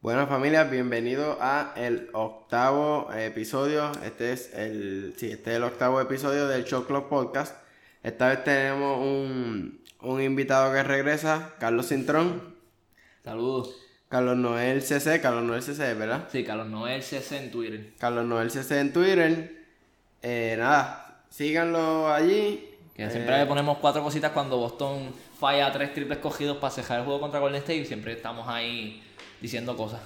Bueno familia, bienvenido a el octavo episodio. Este es el, sí, este es el octavo episodio del Show Club Podcast. Esta vez tenemos un, un invitado que regresa, Carlos Cintrón. Saludos. Carlos Noel CC, Carlos Noel CC, ¿verdad? Sí, Carlos Noel CC en Twitter. Carlos Noel CC en Twitter. Eh, nada, síganlo allí. Que siempre Eh, le ponemos cuatro cositas cuando Boston falla tres triples cogidos para cejar el juego contra Golden State y siempre estamos ahí diciendo cosas.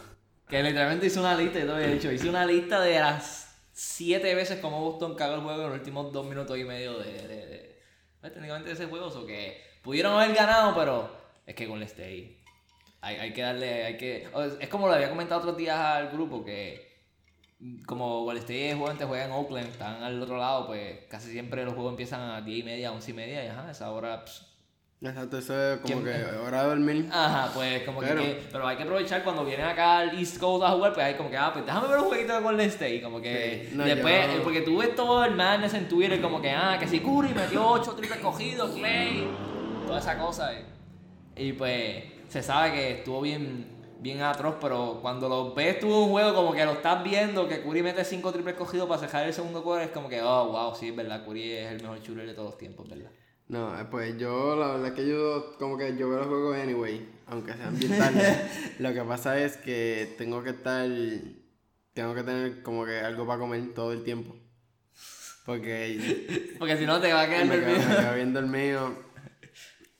Que literalmente hice una lista, yo te había dicho, hice una lista de las siete veces como Boston cagó el juego en los últimos dos minutos y medio de, de, de- pues, técnicamente de ese juego, o que pudieron haber ganado, pero es que Golden State hay, hay que darle, hay que, es como lo había comentado otros días al grupo que como Golden State juega, juega en Oakland, están al otro lado, pues casi siempre los juegos empiezan a 10 y media, 11 y media, y ajá, esa hora, pss, Exacto, eso es como ¿Quién- que hora de dormir. ajá, pues como Pero- que, pero hay que aprovechar cuando vienen acá al East Coast a jugar, pues hay como que, ah, pues déjame ver un jueguito de Golden State, como que Sí, no, después, yo- porque tú ves todo el madness en Twitter, como que, ah, que si Curry metió 8 triples cogidos, Clay, toda esa cosa, eh. y pues se sabe que estuvo bien, bien atroz, pero cuando lo ves tú en un juego, como que lo estás viendo, que Curry mete 5 triples cogidos para cejar el segundo quarter, es como que, oh, wow, sí, es verdad, Curry es el mejor shooter de todos los tiempos, ¿verdad? No, eh, pues yo, la verdad es que yo, como que yo veo los juegos anyway, aunque sean bien tarde. Lo que pasa es que tengo que estar, tengo que tener como que algo para comer todo el tiempo. Porque Porque si no te va a quedar me quedo, dormido. me quedo bien dormido.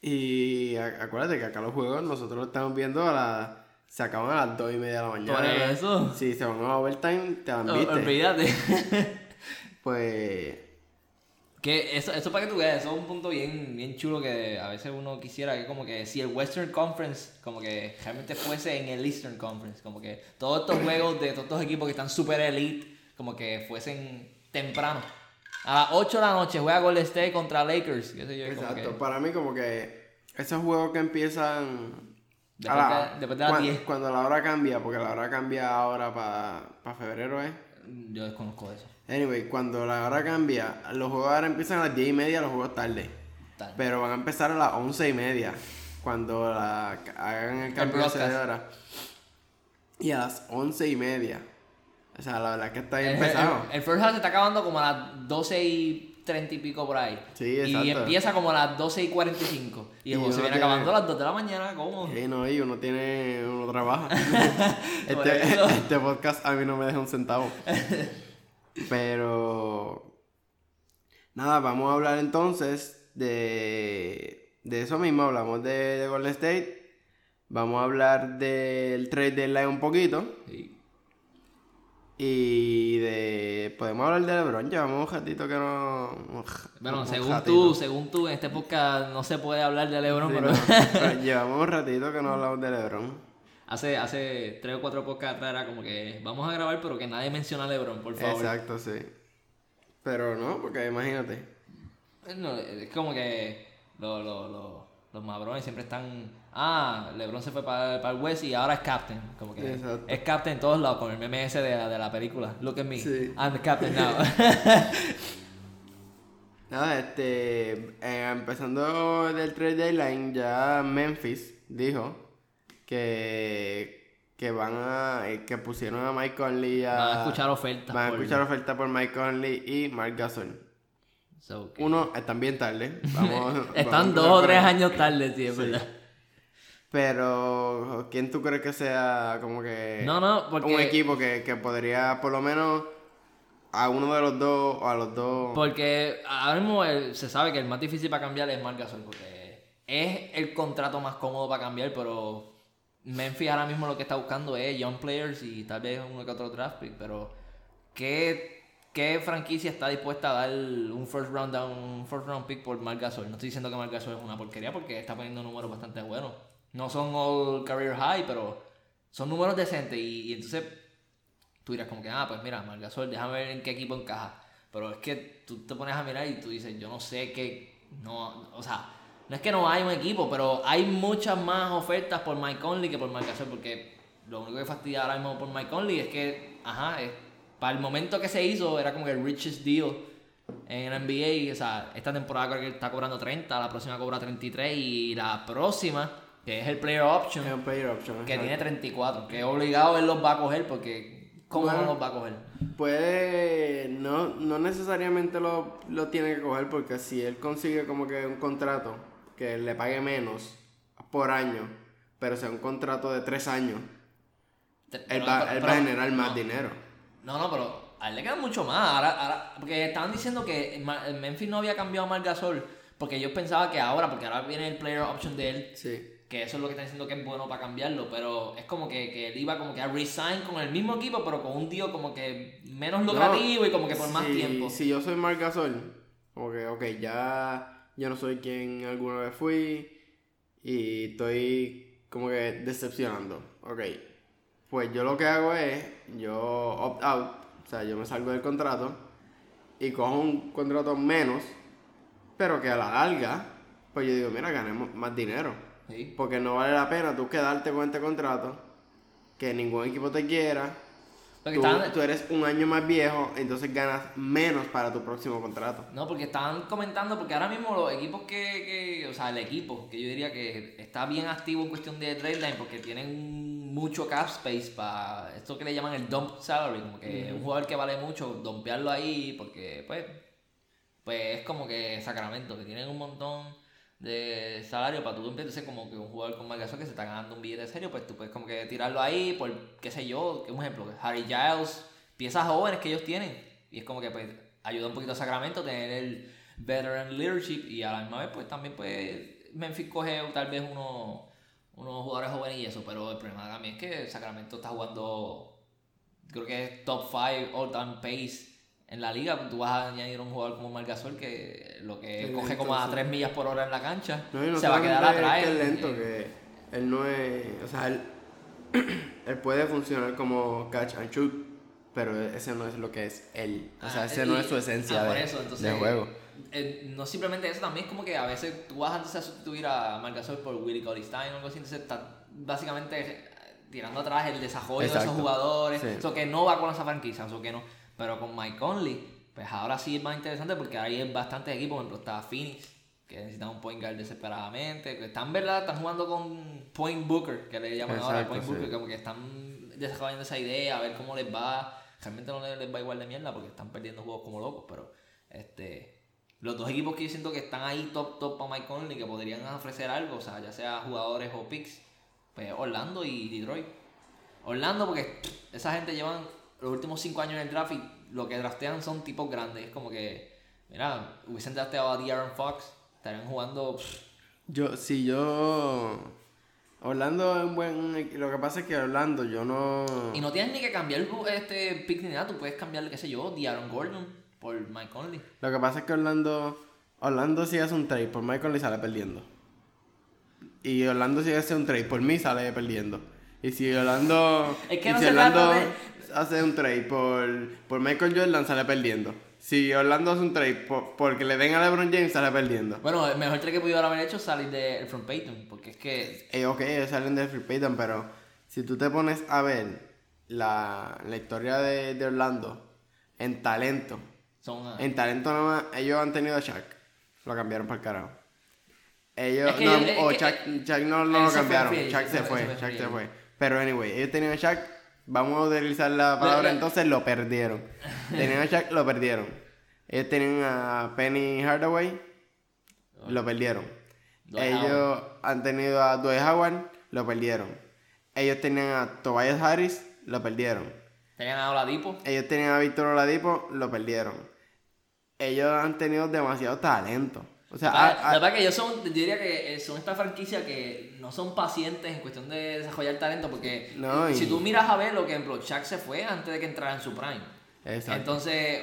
Y acuérdate que acá los juegos nosotros los estamos viendo a las, se acaban a las 2 y media de la mañana. Por eso. Si se van a overtime, te dan viste. Olvídate. Pues, que eso, eso para que tú veas, eso es un punto bien, bien chulo que a veces uno quisiera que como que si el Western Conference como que realmente fuese en el Eastern Conference, como que todos estos juegos de todos estos equipos que están super elite, como que fuesen temprano. A las 8 de la noche juega Golden State contra Lakers, qué sé yo, exacto, que para mí como que esos juegos que empiezan Después a la- de- después de las cuan- 10. Cuando la hora cambia, porque la hora cambia ahora para febrero, ¿eh? yo desconozco eso. Anyway, cuando la hora cambia, los juegos ahora empiezan a las 10 y media, los juegos tarde. Tal. Pero van a empezar a las 11 y media, cuando la, hagan el cambio ese de hora. Y a las 11 y media. O sea, la verdad es que está bien El, pesado. el- el first half se está acabando como a las 12 y 30 y pico por ahí. Sí, Y exacto. empieza como a las 12 y 45. Y el Y juego se viene tiene- acabando a las 2 de la mañana, ¿cómo? Sí, no, y uno tiene, uno trabaja. Este, este podcast a mí no me deja un centavo. Pero nada, vamos a hablar entonces de, de eso mismo. Hablamos de, de Golden State. Vamos a hablar del trade deadline un poquito. Sí. Y de. Podemos hablar de LeBron. Llevamos un ratito que no. Bueno, un según ratito. tú, según tú, en este podcast no se puede hablar de LeBron, Sí, pero no, pero llevamos un ratito que no hablamos de LeBron. Hace, hace 3 o 4 podcasts atrás era como que vamos a grabar, pero que nadie menciona a LeBron, por favor. Exacto, sí. Pero no, porque imagínate. No, es como que lo- lo- lo- los mabrones siempre están. Ah, LeBron se fue para, el West y ahora es captain. Como que Exacto. es captain en todos lados, con el meme ese de la, de la película. Look at me. Sí. I'm the captain now. Nada, este. eh, empezando del trade deadline, ya Memphis dijo que. que van a. eh, que pusieron a Mike Conley a. Van a escuchar ofertas. Van a escuchar oferta por Mike Conley y Mark Gasol. So, Uno, están bien tarde. Vamos, Están dos o tres años tarde, sí, es verdad. Pero, ¿quién tú crees que sea como que. No, no, porque. un equipo que, que podría, por lo menos, a uno de los dos o a los dos. Porque ahora mismo el- se sabe que el más difícil para cambiar es Marc Gasol, porque es el contrato más cómodo para cambiar, pero Memphis ahora mismo lo que está buscando es young players y tal vez uno que otro draft pick, pero ¿qué, qué franquicia está dispuesta a dar un first round down, un first round pick por Marc Gasol? No estoy diciendo que Marc Gasol es una porquería porque está poniendo números bastante buenos. No son all career high, pero son números decentes y, y entonces tú dirás como que, ah, pues mira, Margasol, déjame ver en qué equipo encaja. Pero es que tú te pones a mirar y tú dices, yo no sé qué, no, o sea, no es que no hay un equipo, pero hay muchas más ofertas por Mike Conley que por Margasol, porque lo único que fastidia ahora mismo por Mike Conley es que, ajá, es- para el momento que se hizo era como que el richest deal en el NBA, o sea, esta temporada creo que está cobrando 30, la próxima cobra 33 y la próxima que es el player option, un player option. que tiene 34, que obligado él los va a coger porque ¿cómo Bueno. no los va a coger? Puede, no, no necesariamente lo, lo tiene que coger porque si él consigue como que un contrato que le pague menos por año, pero sea un contrato de tres años, él pero- va, pero- él va a generar más no. dinero. No, no, pero a él le queda mucho más. Ahora, ahora, porque estaban diciendo que Memphis no había cambiado a Marc Gasol porque ellos pensaban que ahora, porque ahora viene el player option de él, Sí. que eso es lo que están diciendo que es bueno para cambiarlo, pero es como que, que él iba como que a resign con el mismo equipo, pero con un tío como que menos lucrativo y como que por más tiempo. Si yo soy Marc Gasol, como que, ok, ya yo no soy quien alguna vez fui y estoy como que decepcionando. Ok, pues yo lo que hago es, yo opt out, o sea, yo me salgo del contrato y cojo un contrato menos, pero que a la larga, pues yo digo, mira, ganemos más dinero. Sí. Porque no vale la pena tú quedarte con este contrato, que ningún equipo te quiera. Porque Tú, estaban- tú eres un año más viejo, entonces ganas menos para tu próximo contrato. No, porque estaban comentando, porque ahora mismo los equipos que, que, o sea, el equipo, que yo diría que está bien activo en cuestión de trade line, porque tienen mucho cap space para esto que le llaman el dump salary, como que un jugador que vale mucho, dumpearlo ahí, porque pues, pues es como que Sacramento, que tienen un montón de salario para tú entonces como que un jugador con Gasol que se está ganando un billete serio, pues tú puedes como que tirarlo ahí por, qué sé yo, un ejemplo, Harry Giles, piezas jóvenes que ellos tienen, y es como que pues ayuda un poquito a Sacramento tener el veteran leadership y a la misma vez pues también pues Memphis coge tal vez unos unos jugadores jóvenes y eso, pero el problema también es que Sacramento está jugando creo que es top 5 all time pace en la liga, tú vas a añadir un jugador como Margasol que lo que Es coge lento, como a sí. 3 millas por hora en la cancha, No, y no se va a quedar atrás. que es lento, que él no es. O sea, él, él puede funcionar como catch and shoot, pero ese no es lo que es él. O sea, Ah, ese y- no es su esencia ah, de, eso, entonces, de juego. eh, no simplemente eso, también es como que a veces tú vas antes a sustituir a Margasol por Willie Colistein o algo así, entonces estás básicamente tirando atrás el desarrollo de esos jugadores, Sí. eso que no va con esa franquicia, eso que no. Pero con Mike Conley, pues ahora sí es más interesante porque ahí hay bastantes equipos, por ejemplo está Phoenix, que necesitan un point guard desesperadamente, que están, ¿verdad? Están jugando con Point Booker, que le llaman ahora Point sí. Booker, como que están desarrollando esa idea, a ver cómo les va. Realmente no les, les va igual de mierda porque están perdiendo juegos como locos, pero este los dos equipos que yo siento que están ahí top top para Mike Conley que podrían ofrecer algo, o sea, ya sea jugadores o picks, pues Orlando y Detroit. Orlando porque esa gente llevan los últimos cinco años en el draft y lo que draftean son tipos grandes, es como que mira, hubiesen drafteado a De'Aaron Fox, estarían jugando Yo, si yo. Orlando es un buen. Lo que pasa es que Orlando, yo no. Y no tienes ni que cambiar este pick ni nada, tú puedes cambiar, qué sé yo, De'Aaron Gordon por Mike Conley. Lo que pasa es que Orlando. Orlando si hace un trade por Michael y sale perdiendo. Y Orlando si hace un trade por mí sale perdiendo. Y si Orlando. Es que no si se trata Orlando de- hace un trade por, por Michael Jordan sale perdiendo. Si Orlando hace un trade por, porque le den a LeBron James sale perdiendo. Bueno, el mejor trade que pudieron haber hecho es salir de From Payton, porque es que Eh, ok, ellos salen de Free Payton, pero si tú te pones a ver la, la historia de, de Orlando en talento, son... en talento nada más, ellos han tenido a Shaq, lo cambiaron para el carajo. Ellos, Es que no, o que- Shaq, Shaq no, no lo cambiaron, Shaq se fue- Shaq se fue. Pero anyway, ellos tenían a Shaq, vamos a utilizar la palabra entonces, lo perdieron. tenían a Shaq, lo perdieron. Ellos tenían a Penny Hardaway, lo perdieron. Ellos han tenido a Dwight Howard, lo perdieron. Ellos tenían a Tobias Harris, lo perdieron. Tenían a Oladipo. Ellos tenían a Víctor Oladipo, lo perdieron. Ellos han tenido demasiado talento. O sea, Ah, a- la a- verdad que ellos son, yo diría que eh, son esta franquicia que no son pacientes en cuestión de desarrollar talento, porque No, y- si tú miras a ver, lo que, ejemplo, Shaq se fue antes de que entrara en su prime. Exacto. Entonces,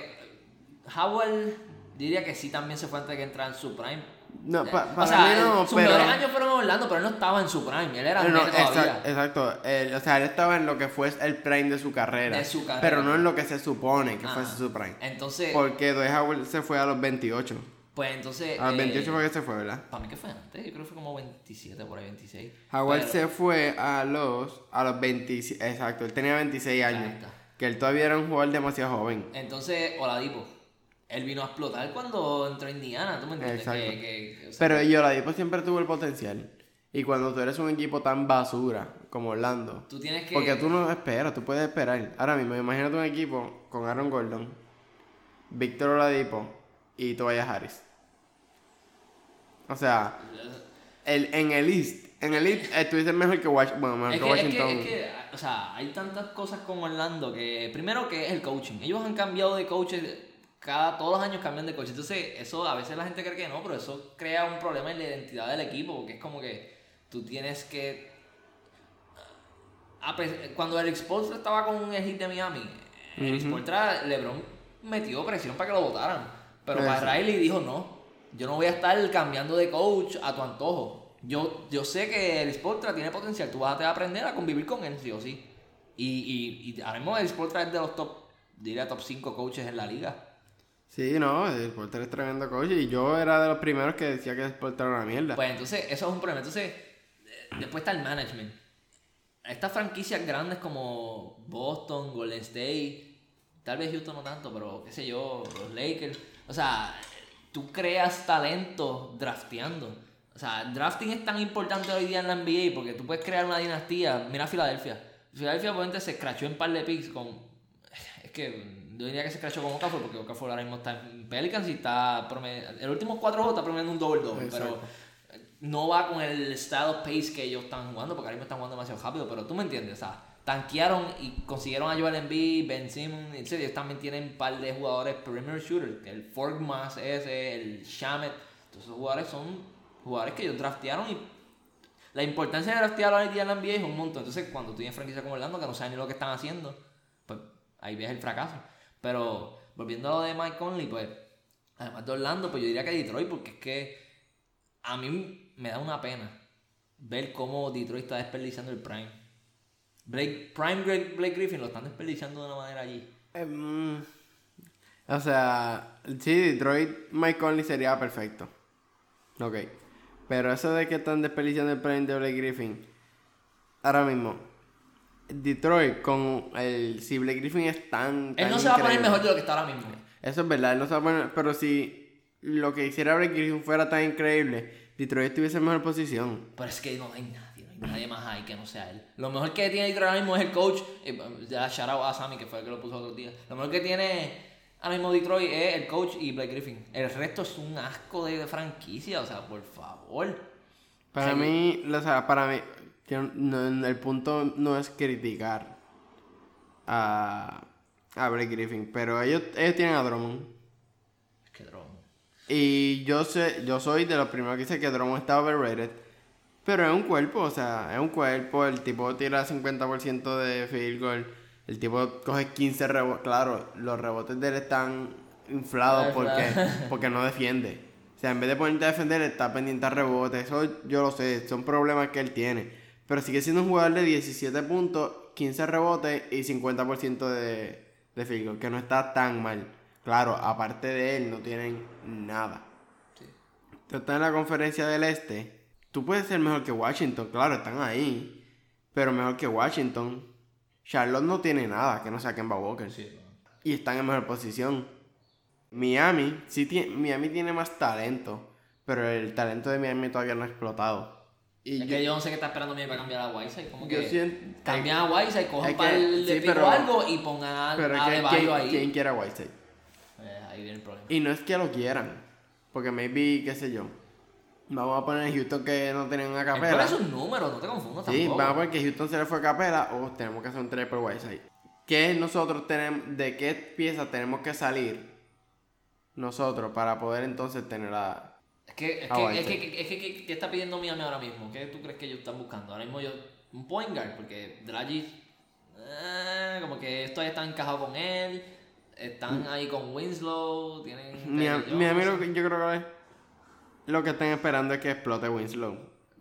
Howard diría que sí también se fue antes de que entrara en su prime. No, pa- o para sea, mí no, sus pero- mejores años fueron en Orlando, pero él no estaba en su prime, él era No, no, exacto, exacto. Él- o sea, él estaba en lo que fue el prime de su carrera. De su carrera. Pero no en lo que se supone que Ajá. fuese su prime. Entonces, Porque Dwight Howard se fue a los 28. Pues entonces... A los eh, 28 fue que se fue, ¿verdad? Para mí que fue antes, yo creo que fue como 27, por ahí 26. Howard Pero- se fue a los a los 26, exacto, él tenía 26 años. Que él todavía era un jugador demasiado joven. Entonces, Oladipo, él vino a explotar cuando entró a Indiana, ¿tú me entiendes? Exacto. Que- que- o sea, Pero Oladipo siempre tuvo el potencial. Y cuando tú eres un equipo tan basura como Orlando, Tú tienes que. porque tú no esperas, tú puedes esperar. Ahora mismo, imagínate un equipo con Aaron Gordon, Víctor Oladipo y Tobias Harris. O sea, el, en el East, en el East estuviste mejor que, Wash- bueno, mejor Es que que, es, Washington. que, es que, o sea, hay tantas cosas con Orlando que, primero que es el coaching. Ellos han cambiado de coaches, cada, todos los años cambian de coach. Entonces, eso a veces la gente cree que no, pero eso crea un problema en la identidad del equipo, porque es como que tú tienes que... Cuando el Spolstra estaba con el hit de Miami, el Ujú. Spolstra, LeBron metió presión para que lo votaran. Pero para Riley dijo, no, yo no voy a estar cambiando de coach a tu antojo. Yo, yo sé que el Sportra tiene potencial, tú vas a aprender a convivir con él, sí o sí. Y, y, y ahora mismo el Sportra es de los top, diría top 5 coaches en la liga. Sí, no, el Porter es tremendo coach y yo era de los primeros que decía que el Porter era una mierda. Pues entonces, eso es un problema. Entonces, eh, después está el management. Estas franquicias grandes como Boston, Golden State, tal vez Houston no tanto, pero qué sé yo, los Lakers. O sea, tú creas talento drafteando. O sea, drafting es tan importante hoy día en la NBA porque tú puedes crear una dinastía. Mira Filadelfia. Filadelfia, obviamente, se escrachó en par de picks con. Es que yo diría que se escrachó con Okafor porque Okafor ahora mismo está en Pelicans y está. promed- El último cuatro juegos está promediando un doble doble, pero no va con el style of pace que ellos están jugando, porque ahora mismo están jugando demasiado rápido, pero tú me entiendes, o sea, tanquearon y consiguieron a Joel Embiid, Ben Simmons, etc. Ellos también tienen un par de jugadores perimeter shooter, el Fork más ese, el Shamet, todos esos jugadores son jugadores que ellos draftearon y la importancia de draftear hoy día en la NBA es un montón. Entonces, cuando tú tienes franquicia como Orlando que no saben ni lo que están haciendo, pues ahí ves el fracaso. Pero volviendo a lo de Mike Conley, pues además de Orlando, pues yo diría que Detroit, porque es que a mí me da una pena ver cómo Detroit está desperdiciando el Prime. Blake, Prime Blake, Blake Griffin lo están desperdiciando de una manera allí. Em, o sea, sí, Detroit, Mike Conley sería perfecto. Ok. Pero eso de que están desperdiciando el prime de Blake Griffin. Ahora mismo. Detroit con el. Si Blake Griffin es tan. Él tan no se va a poner mejor de lo que está ahora mismo. Eso es verdad, él no se va a poner. Pero si lo que hiciera Blake Griffin fuera tan increíble, Detroit estuviese en mejor posición. Pero es que no hay nadie, que no sea él. Lo mejor que tiene Detroit ahora mismo es el coach. eh, Ya shout out a Sammy, que fue el que lo puso otro día. Lo mejor que tiene ahora mismo Detroit es el coach y Blake Griffin. El resto es un asco de, franquicia, o sea, por favor. Para Sí. mí, o sea, para mí, no- el punto no es criticar a, a Blake Griffin, pero ellos, ellos tienen a Drummond. Es que droga. Y yo sé, yo soy de los primeros que dice que Drummond está overrated. Pero es un cuerpo, o sea, es un cuerpo, el tipo tira 50% de field goal, el tipo coge 15 rebotes, claro, los rebotes de él están inflados porque, porque no defiende. O sea, en vez de ponerte a defender, está pendiente a rebotes, eso yo lo sé, son problemas que él tiene. Pero sigue siendo un jugador de 17 puntos, 15 rebotes y 50% de, de field goal, que no está tan mal. Claro, aparte de él, no tienen nada. Sí. Tú estás en la conferencia del este. Tú puedes ser mejor que Washington, claro, están ahí. Pero mejor que Washington. Charlotte no tiene nada que no sea Kemba Walker. Y están en mejor posición. Miami, sí tiene, Miami tiene más talento. Pero el talento de Miami todavía no ha explotado. Y Es que yo no sé qué está esperando Miami para cambiar a Whiteside. Como yo que siento- cambian a Whiteside, cojan para el de sí, pero- algo y pongan a, pero a que ¿quién, ahí. quién quiere a Whiteside? Eh, ahí viene el problema. Y no es que lo quieran. Porque maybe, qué sé yo. Vamos a poner en Houston que no tienen una Es por capela. esos números, no te confundas Sí, tampoco. vamos a ver que Houston se le fue Capela o tenemos que hacer un trade por Whiteside. ¿Qué nosotros tenemos, de qué pieza tenemos que salir nosotros para poder entonces tener a... Es que, es que, es que, es que, ¿qué- ¿qué está pidiendo Miami ahora mismo? ¿Qué tú crees que ellos están buscando? Ahora mismo yo, un point guard, porque Dragic, eh, como que esto está encajado con él, están ahí con Winslow, tienen... Miami, que- yo creo que lo que están esperando es que explote Winslow.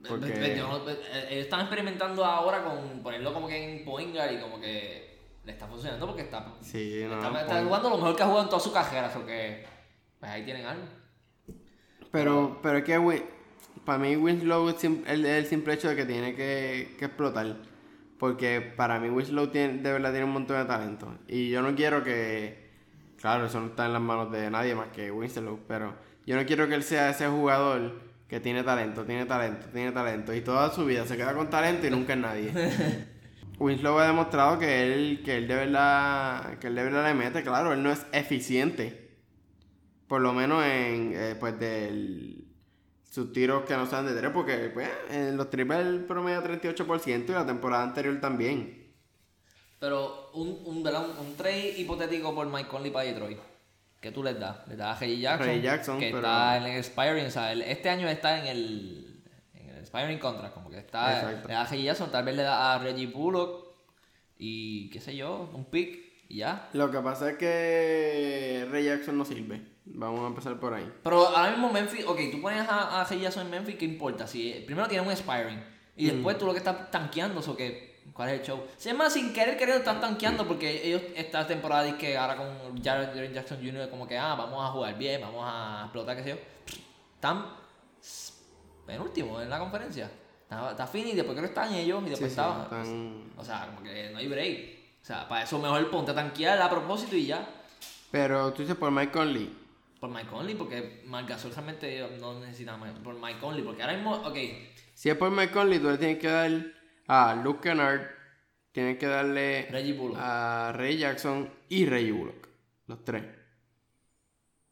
Porque... yo eh, ellos están experimentando ahora con ponerlo como que en point guard y como que le está funcionando porque está, Sí, no, está, está point- jugando lo mejor que ha jugado en toda su carrera, o que pues ahí tienen algo. Pero, pero es que para mí Winslow es el, el simple hecho de que tiene que, que explotar. Porque para mí Winslow tiene, de verdad tiene un montón de talento. Y yo no quiero que... Claro, eso no está en las manos de nadie más que Winslow. Pero yo no quiero que él sea ese jugador que tiene talento, tiene talento, tiene talento. Y toda su vida se queda con talento y nunca es nadie. Winslow ha demostrado que él, que él de verdad, que él de verdad le mete, claro, él no es eficiente. Por lo menos en, eh, pues, del, sus tiros que no sean de tres, porque pues, en los triples promedio 38% y la temporada anterior también. Pero un, un, un trade hipotético por Mike Conley para Detroit. ¿Qué tú les das? Les das a Reggie Jackson, Reggie Jackson, que pero- está en el expiring, o sea, este año está en el, en el expiring contract, como que está, Exacto. le das a Reggie Jackson, tal vez le da a Reggie Bullock y qué sé yo, un pick y ya. Lo que pasa es que Ray Jackson no sirve. Vamos a empezar por ahí. Pero ahora mismo Memphis, ok, tú pones a, a Reggie Jackson en Memphis, ¿qué importa? Si eh, primero tiene un expiring y después tú lo que estás tanqueando, o que ¿cuál es el show? Se llama sin querer queriendo están tanqueando porque ellos esta temporada es que ahora con Jared Jackson Jr. como que ah, vamos a jugar bien, vamos a explotar, qué sé yo. Están penúltimo en la conferencia. Está, está Fini, después creo que están ellos y después Sí, sí, estaba. están- O sea, como que no hay break. O sea, para eso mejor ponte a tanquear a propósito y ya. Pero tú dices por Mike Conley. Por Mike Conley, porque Marc Gasol realmente no necesita más. Por Mike Conley, porque ahora mismo, ok, Si es por Mike Conley, tú le tienes que dar a Luke Kennard, tienes que darle Reggie Bullock. a Ray Jackson y Ray Bullock. Los tres.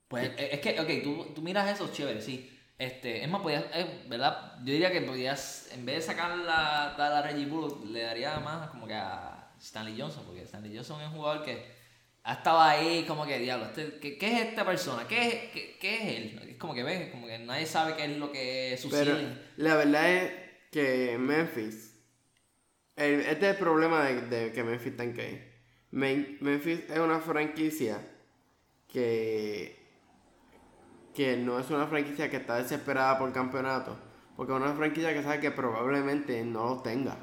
Pues es que, ok, tú, tú miras eso, chévere, sí. Este, es más, podías, eh, ¿verdad? Yo diría que podías, en vez de sacar la, dar a Reggie Bullock, le daría más como que a Stanley Johnson, porque Stanley Johnson es un jugador que ha estado ahí como que, diablo, este, ¿qué, qué es esta persona? ¿Qué es, qué, qué es él? Es como que ves, como que nadie sabe qué es lo que sucede. Pero la verdad es que Memphis. El- este es el problema de, de que Memphis tanque. Men- Memphis es una franquicia que. que no es una franquicia que está desesperada por campeonato. Porque es una franquicia que sabe que probablemente no los tenga.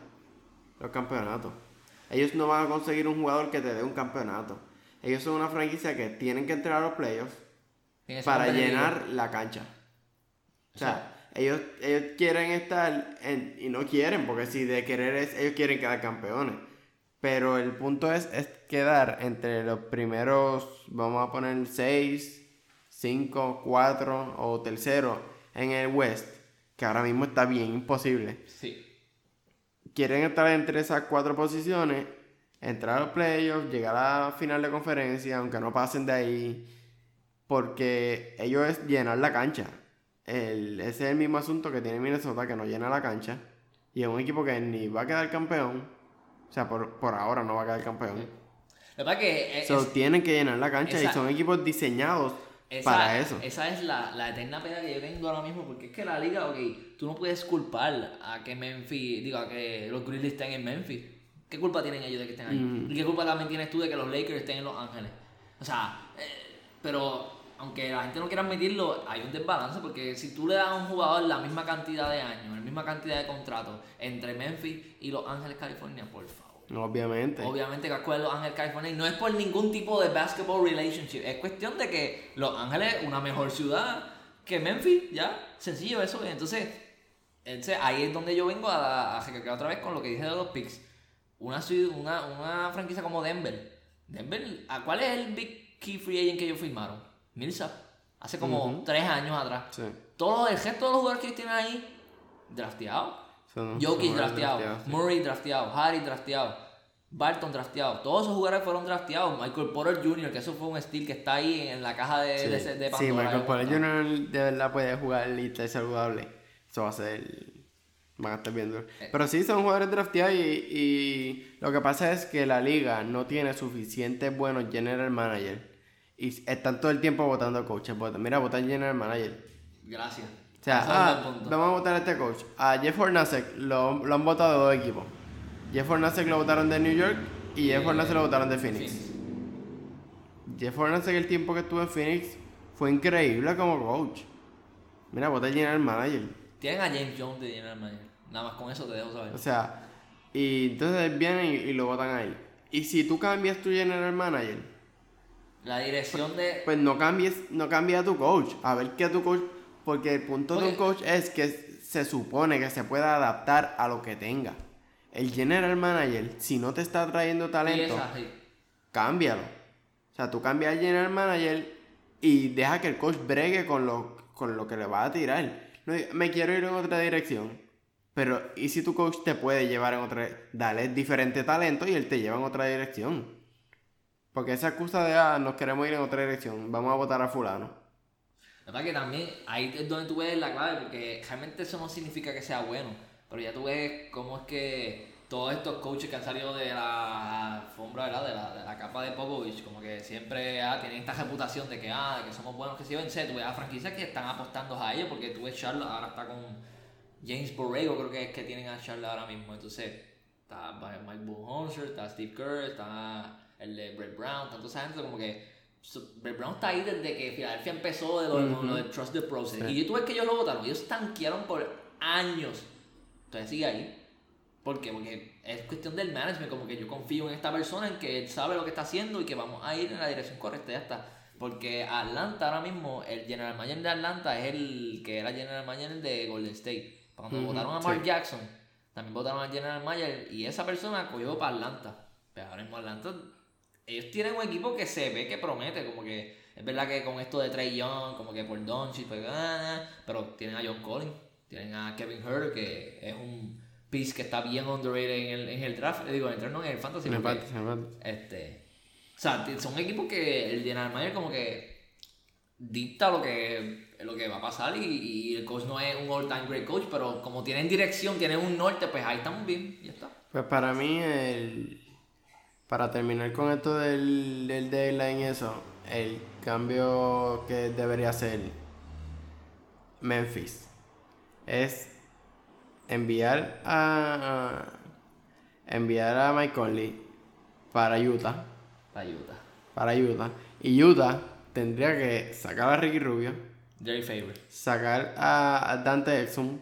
Los campeonatos. Ellos no van a conseguir un jugador que te dé un campeonato. Ellos son una franquicia que tienen que entrar a los playoffs para llenar la cancha. O sea, ellos, ellos quieren estar en- y no quieren, porque si de querer es, ellos quieren quedar campeones. Pero el punto es, es quedar entre los primeros, vamos a poner 6, 5, 4 o tercero en el West, que ahora mismo está bien imposible. Sí. Quieren estar entre esas cuatro posiciones, entrar a los playoffs, llegar a la final de conferencia, aunque no pasen de ahí, porque ellos es llenar la cancha. El- ese es el mismo asunto que tiene Minnesota, que no llena la cancha. Y es un equipo que ni va a quedar campeón. O sea, por, por ahora no va a quedar campeón. La verdad que es- So, es- tienen que llenar la cancha y son equipos diseñados Esa, para eso. Esa es la, la eterna pena que yo tengo ahora mismo, porque es que la liga, ok, tú no puedes culpar a que Memphis, digo, a que los Grizzlies estén en Memphis. ¿Qué culpa tienen ellos de que estén ahí? Mm. ¿Y qué culpa también tienes tú de que los Lakers estén en Los Ángeles? O sea, eh, pero aunque la gente no quiera admitirlo, hay un desbalance, porque si tú le das a un jugador la misma cantidad de años, la misma cantidad de contratos entre Memphis y Los Ángeles, California, por favor. Obviamente. Obviamente que escuela Los Ángeles, California, y no es por ningún tipo de basketball relationship, es cuestión de que Los Ángeles es una mejor ciudad que Memphis, ya, sencillo eso. Entonces, entonces ahí es donde yo vengo a, a recalcar otra vez con lo que dije de los picks. Una, una, una franquicia como Denver. Denver, ¿a cuál es el big key free agent que ellos firmaron? Millsap. Hace como tres años atrás. Sí. Todo el resto de los jugadores que tienen ahí, drafteados. Son- Jokic son drafteado, drafteados, sí. Murray drafteado, Harry drafteado, Barton drafteado. Todos esos jugadores fueron drafteados. Michael Porter Jr., que eso fue un steal que está ahí en la caja de, Sí, de, de sí. Michael Porter. Jr. de verdad puede jugar y estar saludable. Eso va a ser. Van a estar viendo. Eh. Pero sí, son jugadores drafteados y, y lo que pasa es que la liga no tiene suficientes buenos general manager. Y están todo el tiempo votando coaches. Mira, votan general manager. Gracias. O sea, ah, vamos a votar a este coach. A Jeff Hornacek lo, lo han votado dos equipos. Jeff Hornacek lo votaron de New York y Jeff Eh, Hornacek lo votaron de Phoenix. Phoenix. Jeff Hornacek el tiempo que estuvo en Phoenix fue increíble como coach. Mira, vota general manager. Tienen a James Jones de General Manager. Nada más con eso te dejo saber. O sea, y entonces vienen y, y lo votan ahí. Y si tú cambias tu general manager, La dirección de. pues no cambies, no cambia a tu coach. A ver qué tu coach. Porque el punto de un coach es que se supone que se pueda adaptar a lo que tenga. El general manager, si no te está trayendo talento, cámbialo. O sea, tú cambias al general manager y deja que el coach bregue con lo, con lo que le va a tirar. no, me quiero ir en otra dirección. Pero, ¿y si tu coach te puede llevar en otra Dale diferente talento y él te lleva en otra dirección. Porque esa excusa de, ah, nos queremos ir en otra dirección, vamos a votar a fulano. La verdad que también ahí es donde tú ves la clave, porque realmente eso no significa que sea bueno. Pero ya tú ves cómo es que todos estos coaches que han salido de la alfombra, ¿verdad? De la, la capa de Popovich, como que siempre ah, tienen esta reputación de que, ah, que somos buenos que si ven, tú ves a franquicias que están apostando a ellos, porque tú ves Charlotte, ahora está con James Borrego, creo que es que tienen a Charlotte ahora mismo. Entonces, está Mike Bullhonser, está Steve Kerr, está el de Brett Brown, tanto esa gente como que Brett Brown está ahí desde que Philadelphia empezó de lo, de Trust the Process. Y tú ves que ellos lo votaron, ellos tanquearon por años. Entonces sigue ahí. ¿Por qué? Porque es cuestión del management, como que yo confío en esta persona, en que él sabe lo que está haciendo y que vamos a ir en la dirección correcta, ya está. Porque Atlanta ahora mismo, el general manager de Atlanta es el que era general manager de Golden State. Cuando votaron a Mark Jackson, también votaron al general manager y esa persona cogió para Atlanta. Pero ahora mismo Atlanta, ellos tienen un equipo que se ve que promete, como que es verdad que con esto de Trey Young, como que por Doncic, pues, ah, pero tienen a John Collins, tienen a Kevin Hurt, que es un piece que está bien underrated en el, en el draft, digo, en el draft no, en el fantasy. En el fantasy, Este, o sea, son equipos que el general manager como que dicta lo que, lo que va a pasar y, y el coach no es un all-time great coach, pero como tienen dirección, tienen un norte, pues ahí estamos bien, ya está. Pues para mí, el, para terminar con esto del, del deadline y eso, el cambio que debería hacer Memphis es enviar a, enviar a Mike Conley para Utah. Para Utah. Para Utah. Y Utah tendría que sacar a Ricky Rubio. Jerry Faber. Sacar a, Dante Exum.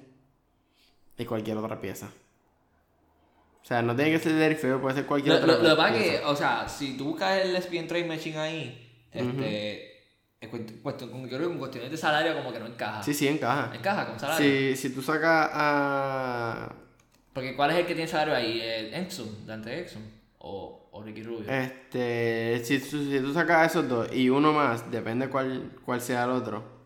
Y cualquier otra pieza. O sea, no tiene que ser Jerry Faber, puede ser cualquier otra pieza. Lo que pasa es que, o sea, si tú buscas el SPN Trade Machine ahí, este cuestión, como creo que con cuestiones de salario como que no encaja. Sí, sí, encaja. Encaja con salario. Si, si tú sacas a... Porque ¿cuál es el que tiene salario ahí? ¿Exxon? ¿Dante Exxon? ¿O, ¿O Ricky Rubio? Este... Si, si, tú sacas esos dos y uno más, depende cuál, cuál sea el otro.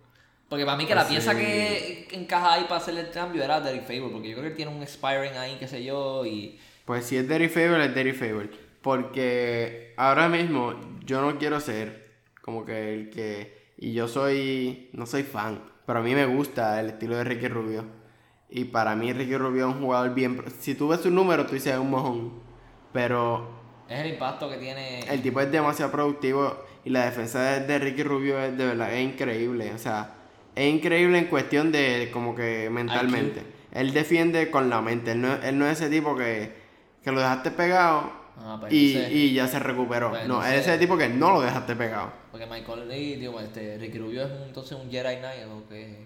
Porque para mí que la pues pieza que encaja ahí para hacer el cambio era Derek Favor, porque yo creo que tiene un expiring ahí, qué sé yo, y... Pues si es Derek Favor, es Derek Favor. Porque ahora mismo yo no quiero ser como que el que... Y yo soy... No soy fan, pero a mí me gusta el estilo de Ricky Rubio. Y para mí Ricky Rubio es un jugador bien... Si tú ves su número, tú dices es un mojón. Pero... Es el impacto que tiene... El tipo es demasiado productivo y la defensa de, Ricky Rubio es de verdad es increíble. O sea, es increíble en cuestión de como que mentalmente. Él defiende con la mente. Él no, él no es ese tipo que, que lo dejaste pegado Ah, pues y, y, ya se recuperó. Pues no, es ese tipo que no lo dejaste pegado. Porque Michael Lee, digo, este, Ricky Rubio es entonces un Jedi Knight o qué,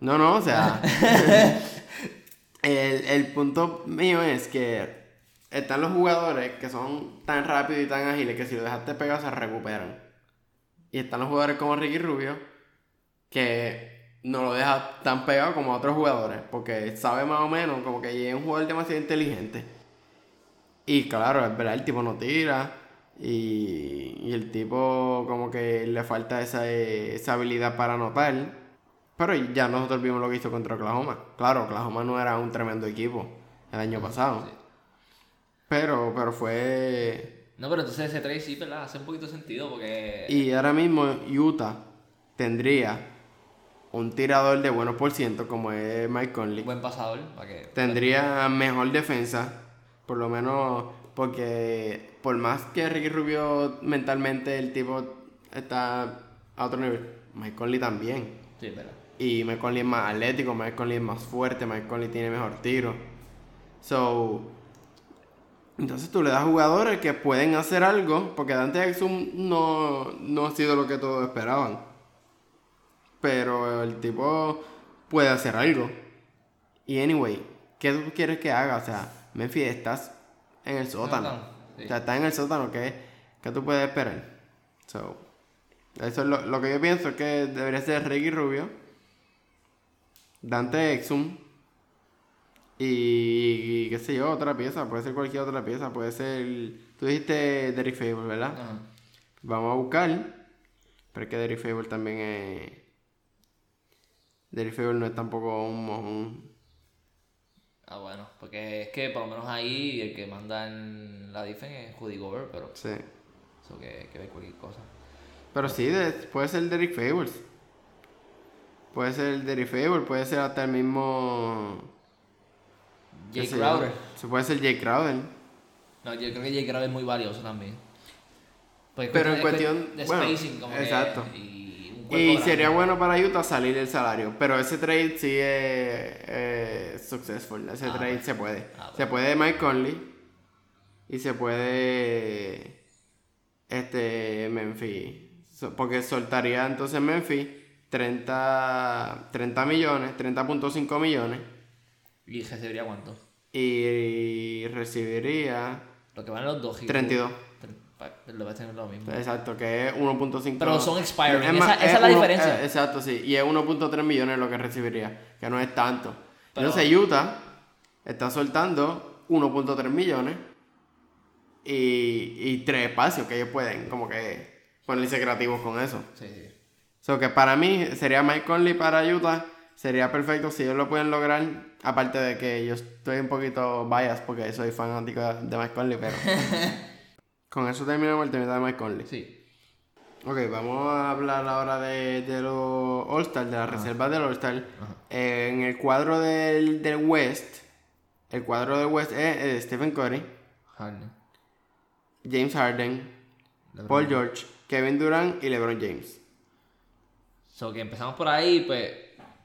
No, no, o sea. el, el punto mío es que están los jugadores que son tan rápidos y tan ágiles que si lo dejaste pegado se recuperan. Y están los jugadores como Ricky Rubio que no lo deja tan pegado como otros jugadores. Porque sabe más o menos como que es un jugador demasiado inteligente. Y claro, es verdad, el tipo no tira. Y, el tipo como que le falta esa, esa habilidad para anotar. Pero ya nosotros vimos lo que hizo contra Oklahoma. Claro, Oklahoma no era un tremendo equipo el año pasado. Pero, pero fue... No, pero entonces ese trade sí, ¿verdad? Hace un poquito de sentido porque... Y ahora mismo Utah tendría un tirador de buenos por ciento como es Mike Conley. Buen pasador. Para que... Tendría mejor defensa por lo menos porque por más que Ricky Rubio mentalmente el tipo está a otro nivel, Mike Conley también. Sí, verdad. Y Mike Conley es más atlético, Mike Conley es más fuerte, Mike Conley tiene mejor tiro. So, entonces tú le das jugadores que pueden hacer algo, porque Dante Exum no, no ha sido lo que todos esperaban. Pero el tipo puede hacer algo. Y anyway, ¿qué tú quieres que haga? O sea, Memphis, estás en el sótano. O sea, estás en el sótano, ¿qué, qué tú puedes esperar? So, eso es lo, que yo pienso que debería ser Ricky Rubio, Dante Exum y, qué sé yo, otra pieza, puede ser cualquier otra pieza, puede ser, tú dijiste Derrick Favor, ¿verdad? Vamos a buscar, pero es que Derrick Favor también es... Derrick Favors no es tampoco un mojón. Ah, bueno, porque es que por lo menos ahí el que manda en la defensa es Judy Gobert, pero Sí. eso que, que ver cualquier cosa. Pero sí, de- puede ser Derrick Favors. Puede ser Derrick Favors, puede ser hasta el mismo. Jake. Crowder. Se puede ser Jake Crowder. No, yo creo que Jake Crowder es muy valioso también. Pues Pero en es cuestión- de bueno, spacing, como que- exacto. y un cuerpo Y grande. sería bueno para Utah salir el salario. Pero ese trade sí es eh, successful. Ese Ah, trade bueno. se puede. Ah, Se puede Mike Conley. Y se puede. Este. Memphis. Porque soltaría entonces Memphis 30, 30 millones, 30.5 millones. ¿Y recibiría cuánto? Y recibiría Lo que van los dos. 32. Lo va a tener lo mismo. Exacto, que es 1.5. Pero son expiring, Es más, esa- esa es la uno- diferencia. eh, exacto, sí. Y es 1.3 millones lo que recibiría, que no es tanto. Pero- Entonces Utah está soltando 1.3 millones y, y tres espacios que ellos pueden como que ponerse creativos con eso. Sí, sí. So que para mí sería Mike Conley para Utah, sería perfecto si ellos lo pueden lograr. Aparte de que yo estoy un poquito biased porque soy fanático de Mike Conley, pero con eso terminamos el tema de Mike Conley. Sí. Ok, vamos a hablar ahora de, de los All-Star, de las reservas del All-Star. Eh, en el cuadro del, del West, el cuadro del West es Stephen Curry, Harden. James Harden, LeBron. Paul George, Kevin Durant y LeBron James. So que empezamos por ahí, pues,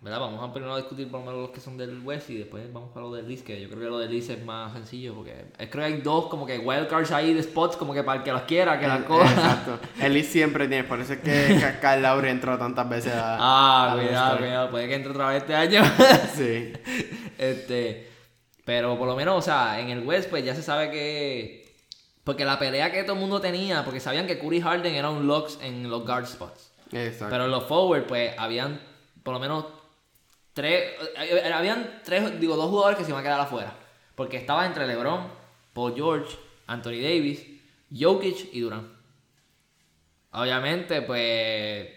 ¿verdad? Vamos a primero a discutir por lo menos los que son del West y después vamos para lo del East, que yo creo que lo del East es más sencillo porque es, creo que hay dos como que wildcards ahí de spots como que para el que las quiera, que las coja. Exacto. El East siempre tiene, por eso es que Kyle Lowry entró tantas veces a. Ah, a cuidado, cuidado, puede que entre otra vez este año. Sí. Este, pero por lo menos, o sea, en el West, pues ya se sabe que. Porque la pelea que todo el mundo tenía, porque sabían que Curry Harden era un locks en los guard spots. Exacto. Pero en los forward, pues habían por lo menos tres. eh, eh, Habían tres, digo, dos jugadores que se iban a quedar afuera. Porque estaba entre LeBron, Paul George, Anthony Davis, Jokic y Durant. Obviamente, pues.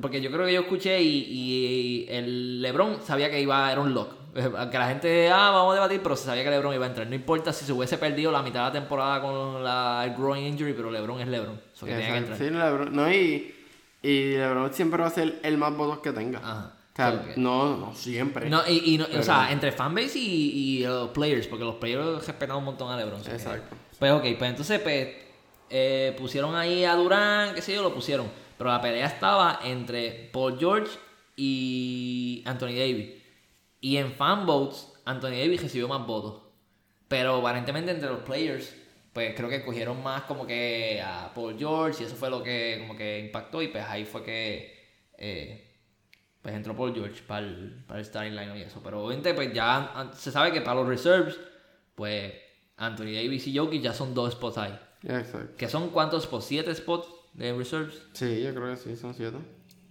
Porque yo creo que yo escuché y, y el LeBron sabía que iba, era un lock. Aunque la gente, ah, vamos a debatir, pero se sabía que LeBron iba a entrar. No importa si se hubiese perdido la mitad de la temporada con la, el growing injury, pero LeBron es LeBron. So que tenía que Exacto. entrar. Sí, LeBron. No, y, y LeBron siempre va a ser el más votos que tenga. Ajá. O sea, que- no, no siempre. No, y, y no- o sea, entre fanbase y, y los players, porque los players respetan un montón a LeBron. que- Exacto. Pues ok, pues entonces pues, eh, pusieron ahí a Durán, qué sé yo, lo pusieron. Pero la pelea estaba entre Paul George y Anthony Davis. Y en fanvotes, Anthony Davis recibió más votos. Pero aparentemente entre los players, pues creo que cogieron más como que a Paul George y eso fue lo que como que impactó y pues ahí fue que eh, pues entró Paul George para el, para el starting line y eso. Pero obviamente pues ya se sabe que para los reserves, pues Anthony Davis y Jokic ya son dos spots ahí. Exacto. ¿Que son cuántos spots? ¿Siete spots de reserves? Sí, yo creo que sí, son siete.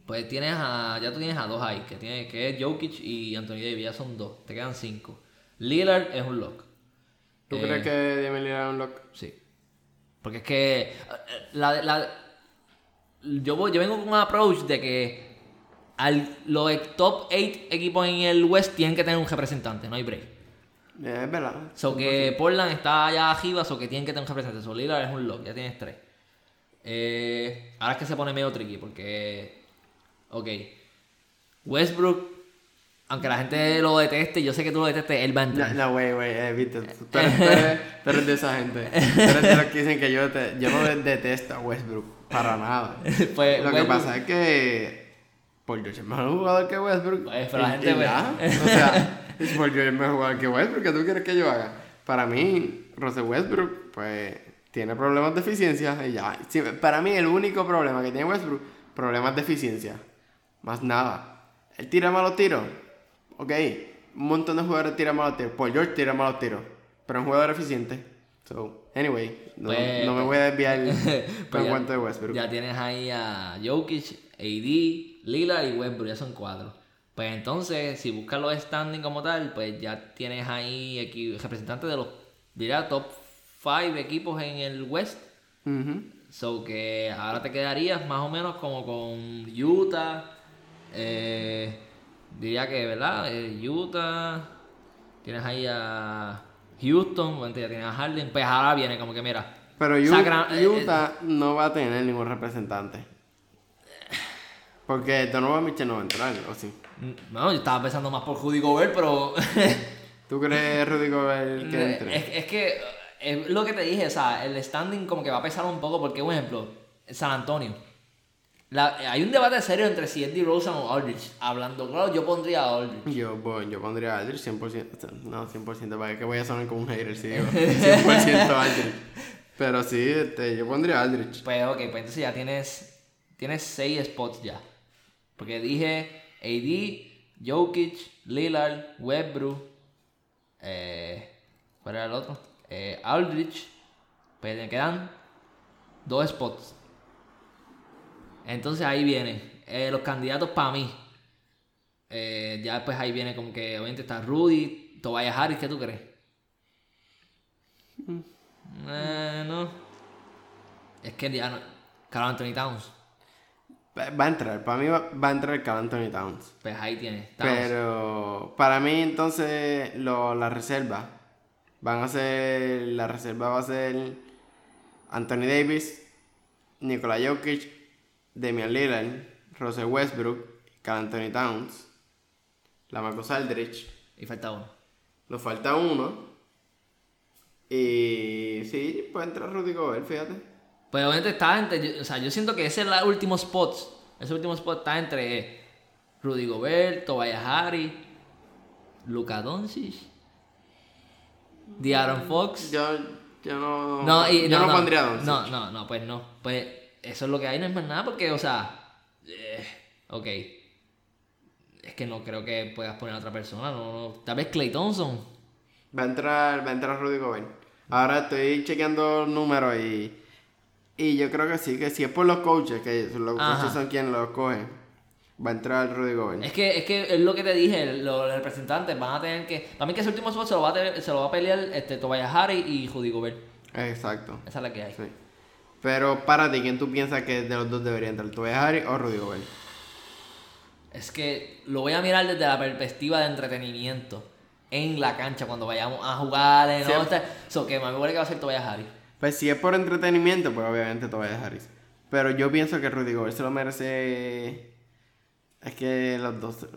Pues tienes a, ya tú tienes a dos ahí, que, tiene, que es Jokic y Anthony Davis, ya son dos, te quedan cinco. Lillard es un lock. ¿Tú Eh, crees que Damian Lillard es un lock? Sí. Porque es que eh, la, la- yo, voy, yo vengo con un approach de que al, los top 8 equipos en el West tienen que tener un representante, no hay break. Eh, Es verdad. So que Portland está allá arriba, so que tienen que tener un representante. So Lillard es un lock, ya tienes tres. Eh, ahora es que se pone medio tricky porque. Ok. Westbrook, aunque la gente lo deteste, yo sé que tú lo detestes, él va a No, entrar. no, güey, güey, eh, viste, tú, tú eres, tú eres- tú eres de esa gente. Tú eres de los que dicen que yo, te- yo no detesto a Westbrook, para nada. Pues, Lo que pasa es que Paul George es mejor jugador que Westbrook. Pues, pero la Y- gente y ya. O sea, es Paul George es mejor jugador que Westbrook, ¿qué tú quieres que yo haga? Para mí, Russell Westbrook, pues, tiene problemas de eficiencia y ya. Sí, para mí, el único problema que tiene Westbrook, problemas de eficiencia. Más nada. Él tira malos tiros. Ok, un montón de jugadores tiran malos tiros. Paul George tira malos tiros. Pero es un jugador eficiente. So, anyway, no, Pues- no me voy a desviar Pues con ya- cuento de Westbrook. Ya tienes ahí a Jokic, AD, Lillard y Westbrook, ya son cuatro. Pues entonces, si buscas los standings como tal, pues ya tienes ahí equi- representantes de los, diría, top 5 equipos en el West. So que ahora te quedarías más o menos como con Utah, eh, diría que, ¿verdad? Eh, Utah, tienes ahí a Houston, bueno, ya tienes a Harden, pues ahora viene como que, mira. Pero Sacra- eh, Utah no va a tener ningún representante. Porque Donovan Mitchell no va a entrar, ¿o sí? mm, Bueno, yo estaba pensando más por Rudy Gobert, pero... ¿Tú crees, Rudy Gobert, que entre? es, es que eh, es lo que te dije, o sea, el standing como que va a pesar un poco porque, un ejemplo, San Antonio. La- hay un debate serio entre si es DeRozan o Aldridge. Hablando claro, yo pondría a Aldridge. Yo, yo pondría a Aldridge 100%. o sea, No, 100%, para que voy a sonar como un hater si digo 100% Aldridge. Pero sí, este, yo pondría a Aldridge. Pues ok, pues entonces ya tienes, tienes seis spots ya. Porque dije AD, Jokic, Lillard, Westbrook, eh, ¿cuál era el otro? Eh, Aldrich, pues me quedan dos spots. Entonces ahí viene, eh, los candidatos para mí. Eh, ya después ahí viene como que obviamente está Rudy, Tobias Harris, ¿qué tú crees? Eh, no. Es que ya no. Carl Anthony Towns. Va va a entrar, para mí va, va a entrar Carl Anthony Towns. Pues ahí tiene. Towns. Pero para mí entonces lo, la reserva van a ser, la reserva va a ser Anthony Davis, Nikola Jokic, Damian Lillard, Russell Westbrook, Carl Anthony Towns, la Marcus Aldridge, Y falta uno. nos falta uno. Y sí, puede entrar Rudy Gobert, fíjate. Pues obviamente está entre. yo- o sea, yo siento que ese es el último spot. Ese último spot está entre Rudy Gobert, Tobias Harris, Luka Doncic, De'Aaron Fox. Yo, yo no, No, y, yo no, no, pondría a Doncic. No, no, no, pues no. Pues eso es lo que hay, no es más nada, porque, o sea. eh, ok. Es que no creo que puedas poner a otra persona. No, no. Tal vez Clay Thompson. Va a entrar, va a entrar Rudy Gobert. Ahora estoy chequeando números y, y yo creo que sí, que si es por los coaches, que los Ajá. coaches son quienes los cogen, va a entrar Rudy Gobert. Es que, es que es lo que te dije, los representantes van a tener que. Para mí que ese último spot se lo va a, tener- se lo va a pelear este, Tobias Harris y Rudy Gobert. Exacto. Esa es la que hay. Sí. Pero para ti, ¿quién tú piensas que de los dos debería entrar? ¿Tobias Harris o Rudy Gobert? Es que lo voy a mirar desde la perspectiva de entretenimiento. En la cancha, cuando vayamos a jugar, ¿no? Sí. Este- So que me huele que va a ser Tobias Harris. Pues si es por entretenimiento, pues obviamente Tobias Harris. Pero yo pienso que Rudy Gobert se lo merece. Es que los dos.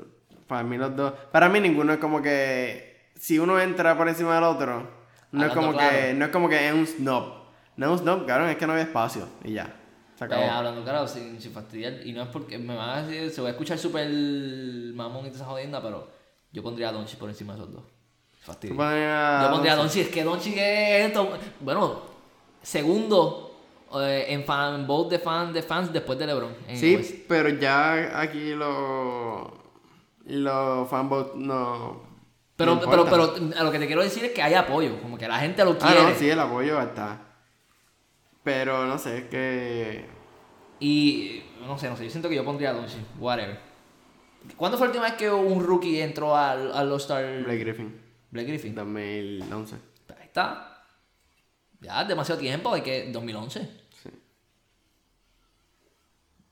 Para mí los dos. Para mí ninguno es como que. Si uno entra por encima del otro. No es Hablando como claro. que. No es como que es un snob. No snob, cabrón, es que no había espacio. Y ya. Se acabó. Eh, hablando claro, sin, sin fastidiar. Y no es porque me van a decir, se va a escuchar súper mamón y toda esa jodienda, pero yo pondría a Doncic por encima de esos dos. Fastidio. Yo pondría a Doncic, es que Doncic es esto. Bueno, segundo eh, en fan vote de fan de fans después de LeBron. West. Sí, pero ya aquí los. Los fanbots no. Pero, no pero, pero a lo que te quiero decir es que hay apoyo, como que la gente lo Ah, quiere. no, sí, el apoyo está. Pero no sé, es que. Y no sé, no sé, yo siento que yo pondría a Doncic, whatever. ¿Cuándo fue la última vez que un rookie entró al, al All-Star Blake Griffin, Blake Griffin? 2011. Ahí está. Ya, demasiado tiempo, hay que 2011. Sí.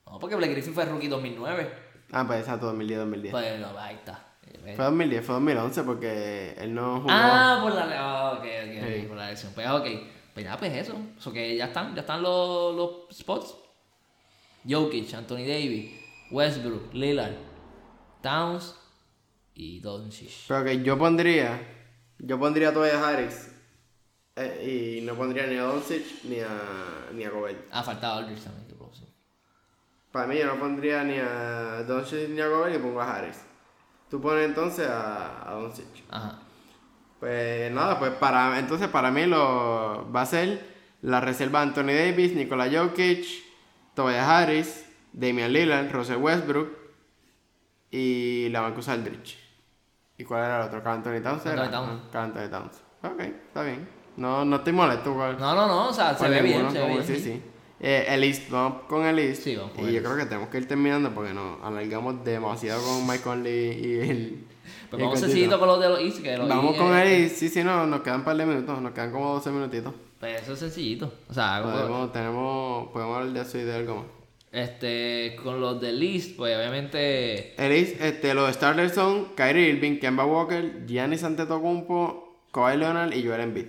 No, porque Blake Griffin fue rookie 2009. Ah, pues exacto, 2010, 2010. Pues no, ahí está. Fue 2010, fue 2011 porque él no jugó. Ah, por la ah, ok, ok, Sí. ok, por la elección. Pues ok. Pues ya, pues eso. Eso que ya están, ya están los, los spots. Jokic, Anthony Davis, Westbrook, Lillard, Towns y Doncic. Pero que yo pondría. Yo pondría a Tobias Harris. eh, y no pondría ni a Doncic ni a, ni a Gobert. Ah, faltaba Aldridge también, que decir. Para mí yo no pondría ni a Doncic ni a Gobert y pongo a Harris. Tú pones entonces a, a Doncic. Ajá. Pues nada, pues para entonces para mí lo va a ser la reserva Anthony Davis, Nikola Jokic, Tobias Harris, Damian Lillard, Russell Westbrook y la Marcus Aldridge. ¿Y cuál era el otro? ¿Carl Anthony Towns? Anthony Towns. Ah, Anthony Towns. Ok, está bien. No, no estoy molesto con, No, no, no, o sea, se ve bien, se ve bien. Sí, sí. Eh, el East, vamos con el East. Sí, vamos y yo creo que tenemos que ir terminando porque nos alargamos demasiado con Mike Conley y el. Pues vamos sencillito con los de los East, que los Vamos con eh, sí, sí, no, nos quedan un par de minutos, nos quedan como 12 minutitos. Pues eso es sencillito. O sea, como- Podemos, tenemos, podemos hablar de eso y de algo más. Este, con los de List, pues obviamente. El East, este, los starters son Kyrie Irving, Kemba Walker, Giannis Antetokounmpo, Kawhi Leonard y Joel Embiid.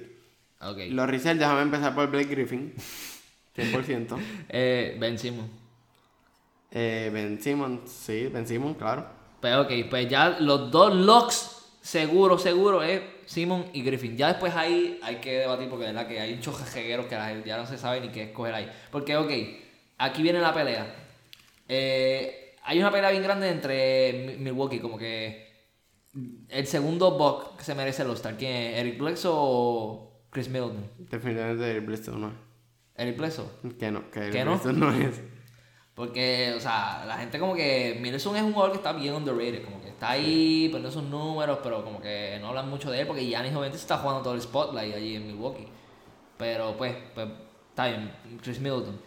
Ok. Los reserves, déjame empezar por Blake Griffin. 100%. Eh, ben Simmons. eh, ben Simmons, sí, Ben Simmons, claro. Pues ok, pues ya los dos locks seguro, seguro es Simon y Griffin. Ya después ahí hay que debatir porque verdad que hay muchos jegueros que la ya no se sabe ni qué escoger ahí. Porque ok, aquí viene la pelea. Eh, hay una pelea bien grande entre Mi- Milwaukee, como que el segundo Buck que se merece el All-Star. ¿Quién es? ¿Eric Bledsoe o Chris Middleton? Definitivamente Eric Bledsoe no Eric Bledsoe. es. Que no, que Eric ¿Que no? No es. Porque, o sea, la gente como que. Middleton es un jugador que está bien underrated. Como que está ahí poniendo sus números, pero como que no hablan mucho de él. Porque Giannis obviamente está jugando todo el spotlight allí en Milwaukee. Pero pues, pues está bien. Chris Middleton.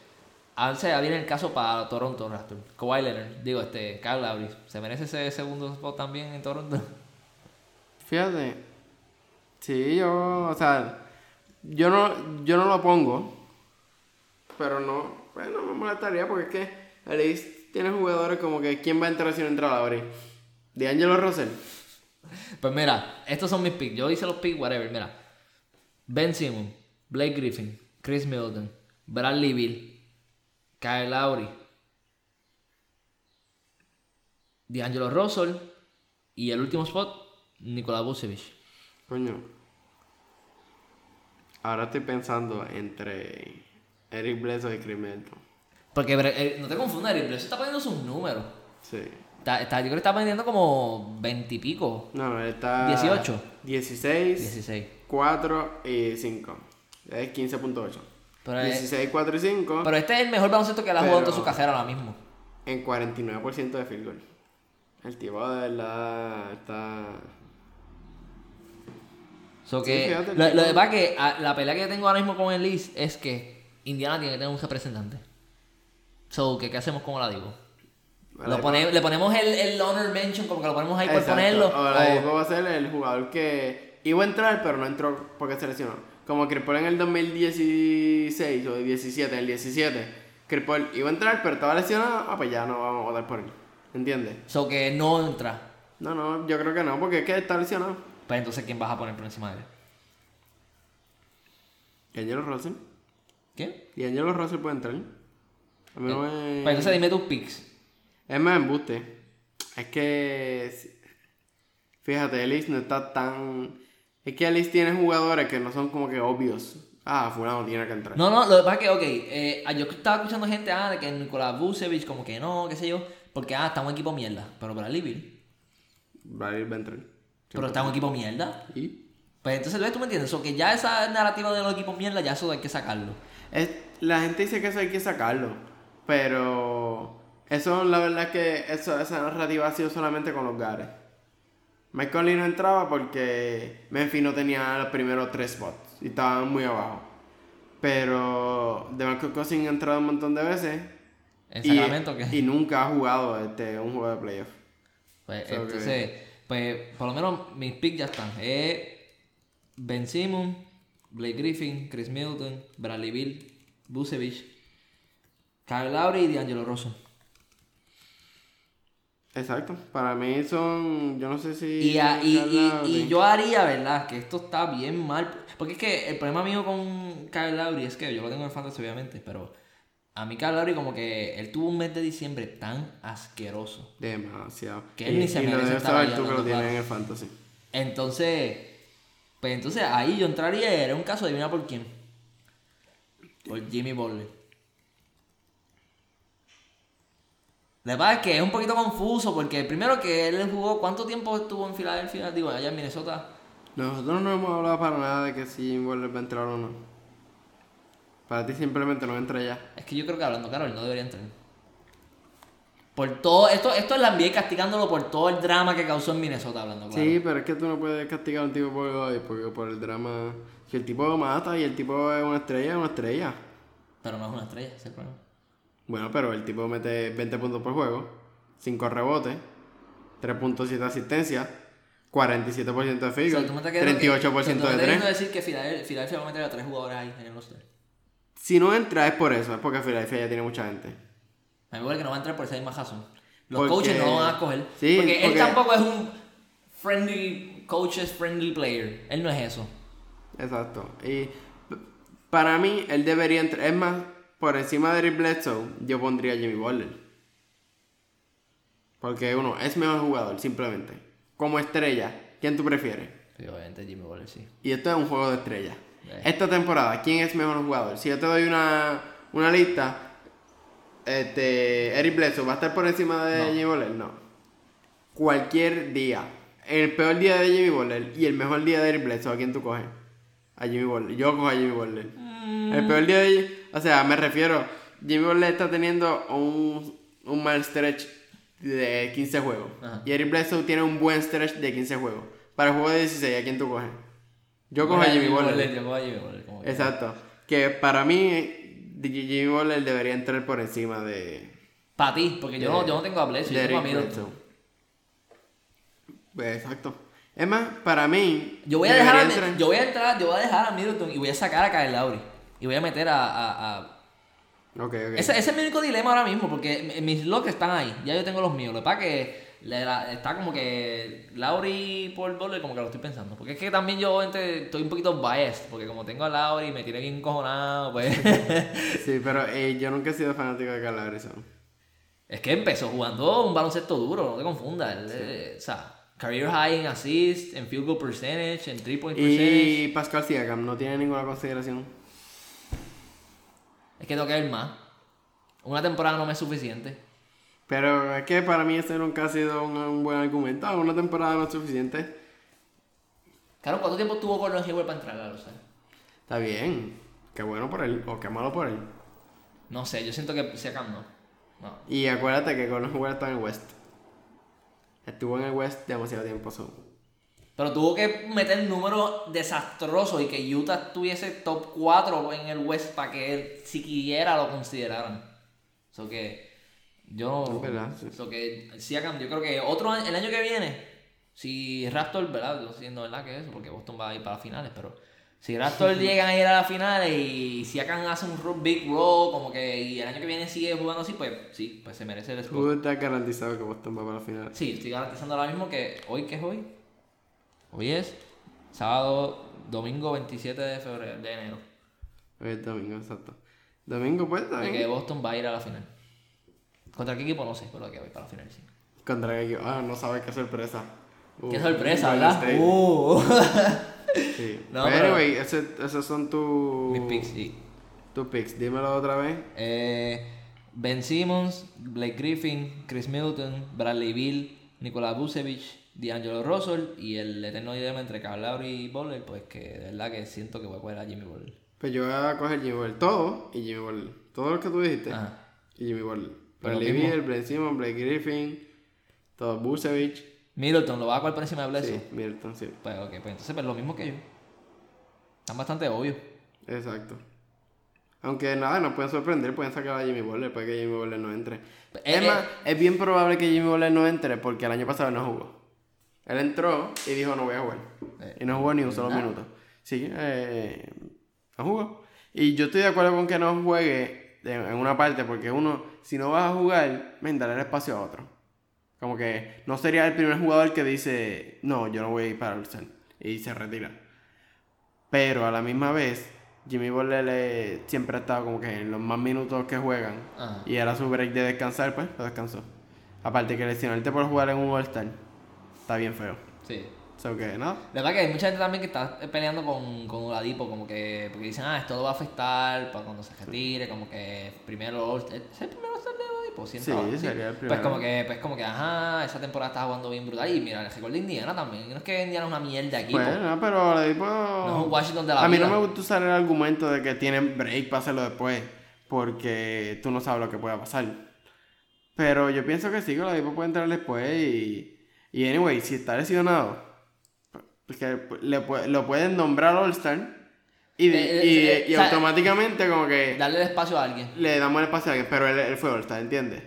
Ahora ya viene el caso para Toronto Raptors. Kawhi Leonard, digo, este, Kyle Lowry. ¿Se merece ese segundo spot también en Toronto? Fíjate. Sí, yo, o sea, yo no, yo no lo pongo. Pero no, pues no me molestaría porque es que el East tiene jugadores como que ¿quién va a entrar si no entra Lowry? D'Angelo Russell. Pues mira, estos son mis picks. Yo hice los picks, whatever. Mira, Ben Simmons, Blake Griffin, Chris Middleton, Bradley Bill, Kyle Lowry, D'Angelo Russell y el último spot, Nikola Vucevic. Coño. Ahora estoy pensando entre Eric Bledsoe y Chris Middleton. Porque eh, no te confundas, Eric Bledsoe está poniendo sus números. Sí. Está, está- yo creo que está vendiendo como 20 y pico. No, no, él está... 18. 16, 16. 4 y 5. Es 15.8. Pero es- 16, 4 y 5 Pero este es el mejor baloncesto que él ha jugado en toda su carrera ahora mismo. en 49% de field goal. El tipo de verdad está... So Sí, que, lo, lo que pasa es que la pelea que yo tengo ahora mismo con el East es que Indiana tiene que tener un representante. So, que, ¿qué hacemos digo? Vale, Lo pone- le ponemos el, el honor mention, como que lo ponemos ahí por Exacto. ponerlo. Ahora o- va a ser el jugador que iba a entrar, pero no entró porque se lesionó. Como Paul en el 2016 o 17, el 17. Chris Paul iba a entrar, pero estaba lesionado. Ah, pues ya no vamos a votar por él. ¿Entiendes? so que no entra. No, no, yo creo que no, porque es que está lesionado. Pues entonces, ¿quién vas a poner por encima de él? ¿Y Angelo Russell? ¿Quién? ¿Y Angelo Russell puede entrar? A mí no me... Pues entonces dime tus picks. Es más embuste. Es que. Fíjate, Ellis no está tan. Es que Ellis tiene jugadores que no son como que obvios. Ah, fulano tiene que entrar. No, no, lo que pasa es que, ok, eh, yo estaba escuchando gente, ah, de que Nicolás Vucevic, como que no, qué sé yo, porque, ah, está un equipo mierda, pero Bradley Bill, Bradley va a entrar. pero está un equipo mierda. Y. Pues entonces, ¿ves? ¿Tú me entiendes? O que ya esa narrativa de los equipos mierda, ya eso hay que sacarlo. Es, la gente dice que eso hay que sacarlo. Pero. Eso, la verdad es que eso, esa narrativa ha sido solamente con los Gares. Mike no entraba porque Memphis no tenía los primeros tres spots y estaban muy abajo. Pero DeMarcus Cousins ha entrado un montón de veces ¿En y, y nunca ha jugado este, un juego de playoff. Pues So que- entonces, pues por lo menos mis picks ya están. Es Ben Simmons, Blake Griffin, Chris Middleton, Bradley Bill, Vucevic, Kyle Lowry y D'Angelo Russell. Exacto. Para mí son. Yo no sé si. Y, a- y, y- Lowry- y yo haría, ¿verdad? Que esto está bien mal. Porque es que el problema mío con Kyle Lowry es que yo lo tengo en fantasy, obviamente, pero a mí Kyle Lowry como que él tuvo un mes de diciembre tan asqueroso. Demasiado. Que él ni se y lo merece debes saber tú que lo tienes en el fantasy. Entonces, pues entonces ahí yo entraría y era un caso de adivina por quién. Por Jimmy Butler. La verdad es que es un poquito confuso porque primero que él jugó, ¿cuánto tiempo estuvo en Filadelfia? Digo, allá en Minnesota. Nosotros no hemos hablado para nada de que si Waller va a entrar o no. Para ti simplemente no entra ya. Es que yo creo que hablando claro, él no debería entrar. Por todo, esto, esto es la NBA castigándolo por todo el drama que causó en Minnesota, hablando claro. Sí, pero es que tú no puedes castigar a un tipo por el drama. Si el tipo mata y el tipo es una estrella, es una estrella. Pero no es una estrella, ese es el problema. Bueno, pero el tipo mete 20 puntos por juego, 5 rebotes, 3.7 asistencias, 47% de field que- 38% o sea, tú me de estás queriendo 3. decir que Filadel- Filadelfia va a meter a tres jugadores ahí en el roster. Si no entra es por eso, es porque Filadelfia ya tiene mucha gente. A mí me que no va a entrar por esa misma razón. Los Porque- coaches no lo van a coger. Sí, porque, él tampoco es un friendly, coaches friendly player. Él no es eso. Exacto. Y para mí, él debería entrar. Es más, por encima de Eric Bledsoe, yo pondría a Jimmy Butler. Porque uno, es mejor jugador, simplemente. Como estrella, ¿quién tú prefieres? Sí, obviamente Jimmy Butler sí. Y esto es un juego de estrellas. Eh. Esta temporada, ¿quién es mejor jugador? Si yo te doy una, una lista, este, Eric Bledsoe va a estar por encima de No. Jimmy Butler, no. Cualquier día, el peor día de Jimmy Butler y el mejor día de Eric Bledsoe, ¿a quién tú coges? A Jimmy Butler. Yo cojo a Jimmy Butler. El peor día de, o sea, me refiero, Jimmy Butler está teniendo un, un mal stretch de 15 juegos. Ajá. Y Eric Bledsoe tiene un buen stretch de 15 juegos. Para el juego de 16, ¿a quién tú coges? Yo cojo a Jimmy Butler. Yo cojo a Jimmy Butler. Exacto. Que para mí, Jimmy Butler debería entrar por encima de, Para ti, porque yo, no, yo no tengo a Bledsoe, yo tengo a Middleton. Pues, Exacto. Es más, para mí. Yo voy a dejar a, entrar- yo voy a entrar, yo voy a dejar a Middleton y voy a sacar a Kyle Lowry. Y voy a meter a. a- a- Ok, ok. Ese, ese es mi único dilema ahora mismo, porque mis locks están ahí. Ya yo tengo los míos. Lo que pasa es que le da- está como que Lowry por Butler, como que lo estoy pensando. Porque es que también yo entre- estoy un poquito biased, porque como tengo a y me tiene bien cojonado, pues. Sí, pero eh, yo nunca he sido fanático de Carl es que empezó jugando un baloncesto duro, no te confundas. Eh, o sea, career high en assist, en field goal percentage, en three point percentage. Y Pascal Siakam no tiene ninguna consideración. Es que tengo que ver más. Una temporada no me es suficiente. Pero es que para mí ese nunca ha sido un, un buen argumento. Una temporada no es suficiente. Claro, ¿cuánto tiempo tuvo Gordon Hayward para entrar a los Está bien. Qué bueno por él o qué malo por él. No sé, yo siento que Siakam no. No. Y acuérdate que Gordon Hayward está en el West. Estuvo en el West demasiado tiempo. so. Pero tuvo que meter números desastrosos y que Utah tuviese top 4 en el West para que él siquiera lo consideraran. Eso que yo verdad, sí. Eso que Siakam, yo creo que otro año, el año que viene, si Raptor, ¿verdad? Yo siendo verdad que eso, porque Boston va a ir para las finales, pero si Raptor llegan a ir a las finales y Siakam hace un ro- big roll, como que y el año que viene sigue jugando así, pues sí, pues se merece el spot. Tú estás garantizado que Boston va para la final. Sí, estoy garantizando ahora mismo que hoy, ¿qué es hoy? Hoy es sábado, domingo 27 de febrero, de enero. Hoy es domingo, exacto. Domingo, pues, está De que. Boston va a ir a la final. ¿Contra qué equipo? No sé, pero que voy para la final, sí. Contra qué equipo. Ah, no sabes qué sorpresa. Uh, Qué sorpresa, ¿verdad? Uh. Sí. No, pero, anyway, ese- esos son tus. Mis picks, sí. Tus picks. Dímelo otra vez. Eh, ben Simmons, Blake Griffin, Chris Middleton, Bradley Bill, Nicolás Vucevic, D'Angelo Russell y el eterno dilema entre Lowry y Butler, pues que de verdad que siento que voy a coger a Jimmy Butler. Pues yo voy a coger Jimmy Butler. Todo y Jimmy Butler. Todo lo que tú dijiste. Ajá. Y Jimmy Butler. Pero. Beal, Ben Simmons, Blake Griffin. Todo. Busevich. Middleton, ¿lo va a coger por encima de Bledsoe? Sí, Middleton, sí. Pues ok, pues entonces pues lo mismo que yo. Están bastante obvios. Exacto. Aunque nada, nos pueden sorprender, pueden sacar a Jimmy Butler, puede que Jimmy Butler no entre. Eh, es eh. más, es bien probable que Jimmy Butler no entre porque el año pasado no jugó. Él entró y dijo no voy a jugar. Eh, y no jugó ni un solo minuto. Sí, eh, no jugó. Y yo estoy de acuerdo con que no juegue en en una parte porque uno, si no vas a jugar, me dará el espacio a otro. Como que no sería el primer jugador que dice, no, yo no voy a ir para el cel y se retira. Pero a la misma vez, Jimmy Butler eh, siempre ha estado como que en los más minutos que juegan. Ajá. Y era su break de descansar, pues lo descansó. Aparte que lesionarte por jugar en un All-Star está bien feo. Sí. So que nada. La verdad que hay mucha gente también que está peleando con, con Oladipo, como que, porque dicen, ah, esto lo va a afectar para cuando se retire, como que primero, ¿es el primer All-Star de Oladipo? Sí, estaba, sería el Pues primero. como que, pues como que, ajá, esa temporada estaba jugando bien brutal, y mira, el récord de Indiana también, no es que Indiana es una mierda aquí, Pues no, pero Oladipo... no es un Washington de la A mí vida. no me gusta usar el argumento de que tienen break para hacerlo después. Porque tú no sabes lo que pueda pasar. Pero yo pienso que sí, que Oladipo puede entrar después y... Y anyway, si está lesionado... Porque le, pu- lo pueden nombrar All-Star. Y, Eh, eh, y, eh, y o sea, automáticamente como que... Darle el espacio a alguien. le damos el espacio a alguien, pero él, él fue All-Star, ¿entiendes?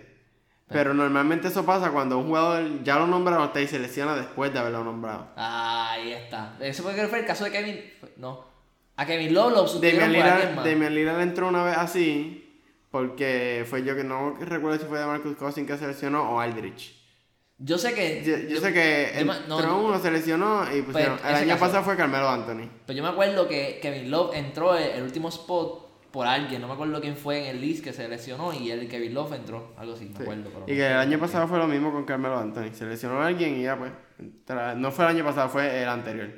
Pero normalmente eso pasa cuando un jugador ya lo nombraron All-Star y se lesiona después de haberlo nombrado. Ahí está. Eso fue, que fue el caso de Kevin, no, a Kevin Love lo sustituyeron. Damian Lillard entró una vez así, Porque fue yo que no recuerdo si fue de Marcus Cousins que se lesionó o Aldrich. Yo sé que. Yo, yo sé que yo me- entró no, uno, se lesionó y pusieron. El año caso- pasado fue Carmelo Anthony. Pero yo me acuerdo que Kevin Love entró el, el último spot por alguien. No me acuerdo quién fue en el list que se lesionó y el Kevin Love entró. Algo así, me Sí. acuerdo. Pero Y no que el año pasado fue lo mismo con Carmelo Anthony. Se lesionó a alguien y ya pues. tra- No fue el año pasado, fue el anterior.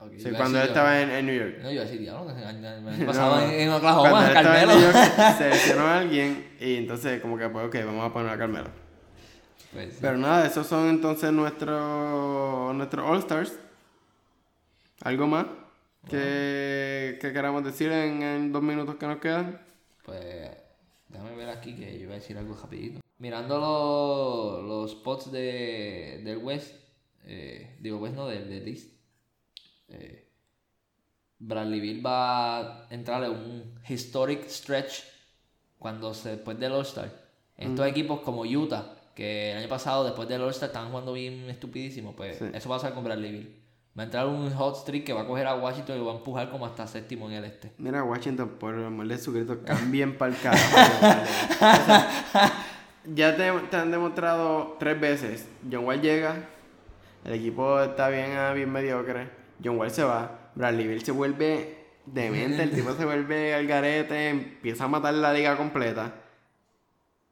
Ok, Sí, cuando él estaba en, en New York. No, yo iba a decir, diablo, el el año No, pasado en, Cuando Oklahoma, él estaba en Carmelo. New York, se lesionó a alguien y entonces como que pues ok, vamos a poner a Carmelo. Pues, sí. Pero nada, esos son entonces nuestros nuestros All Stars. ¿Algo más que, que queramos decir en, en dos minutos que nos quedan? Pues déjame ver aquí que yo iba a decir algo rapidito. Mirando los, los spots de, del West, eh, digo West no, del, del East, eh, Bradley Bill va a entrar en un historic stretch cuando se, después del All-Star. Estos equipos como Utah, que el año pasado después del All-Star estaban jugando bien estupidísimo, pues Sí. eso va a pasar con Bradley Bill. Va a entrar un hot streak que va a coger a Washington y lo va a empujar como hasta séptimo en el este. Mira, Washington, por el amor de su grito, cambien para el carajo. vale. O sea, ya te, te han demostrado tres veces. John Wall llega, el equipo está bien, ah, bien mediocre. John Wall se va, Bradley Bill se vuelve demente, el tipo se vuelve al garete, empieza a matar la liga completa.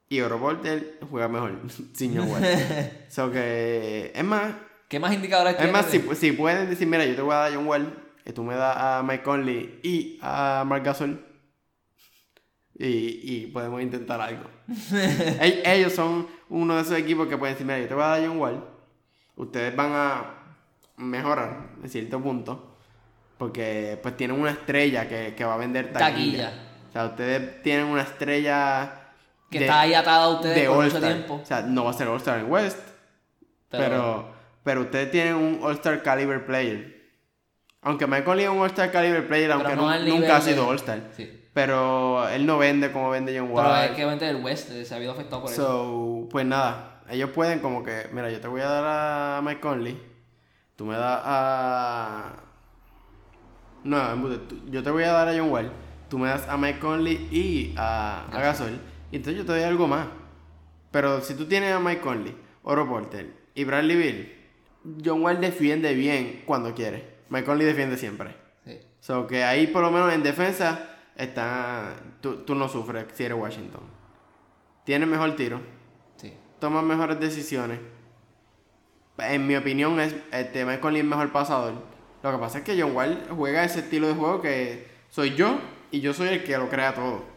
Y Oro Porter juega mejor sin John Wall. so que, es más, ¿Qué más indicadores es más, si, si pueden decir, mira, yo te voy a dar a John Wall, y tú me das a Mike Conley y a Marc Gasol, y, y podemos intentar algo. Ell- Ellos son uno de esos equipos que pueden decir, mira, yo te voy a dar John Wall, ustedes van a mejorar en cierto punto, porque pues tienen una estrella que, que va a vender taquilla. Taquilla. O sea, ustedes tienen una estrella que de- está ahí atada a ustedes de por mucho tiempo. O sea, no va a ser All-Star en West, Pero, pero, pero ustedes tienen un All-Star Caliber Player. Aunque Mike Conley es un All-Star Caliber Player, Pero aunque no nunca ha sido All-Star. sí. Pero él no vende como vende John Pero Wall. es que obviamente el West se ha habido afectado por eso. So, pues nada, ellos pueden como que, mira, yo te voy a dar a Mike Conley, tú me das a... No, yo te voy a dar a John Wall, tú me das a Mike Conley y a, a Gasol, y entonces yo te doy algo más. Pero si tú tienes a Mike Conley, Oro Porter y Bradley Bill, John Wall defiende bien cuando quiere. Mike Conley defiende siempre. Sí. So que ahí por lo menos en defensa está tú, tú no sufres si eres Washington. Tienes mejor tiro, Sí. tomas mejores decisiones. En mi opinión es este Mike Conley es mejor pasador. Lo que pasa es que John Wall juega ese estilo de juego que soy yo y yo soy el que lo crea todo.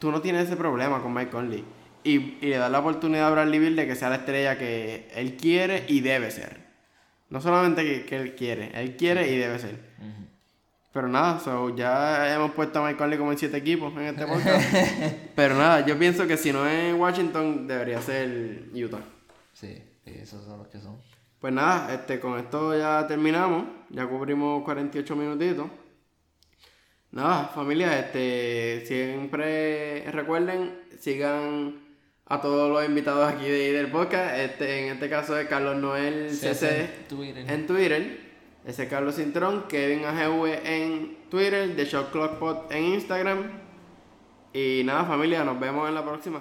Tú no tienes ese problema con Mike Conley. Y, y le das la oportunidad a Bradley Bill de que sea la estrella que él quiere y debe ser. No solamente que, que él quiere, él quiere y debe ser. Pero nada, so, ya hemos puesto a Mike Conley como en siete equipos en este podcast. Pero nada, yo pienso que si no es Washington, debería ser Utah. Sí, sí, esos son los que son. Pues nada, este, con esto ya terminamos. Ya cubrimos 48 minutitos. Nada, familia, este, siempre recuerden, sigan a todos los invitados aquí de, del podcast. Este, en este caso es Carlos Noel CC Twitter. en Twitter. Ese es Carlos Cintrón, Kevin AGV en Twitter, The Shot Clock Pod en Instagram. Y nada, familia, nos vemos en la próxima.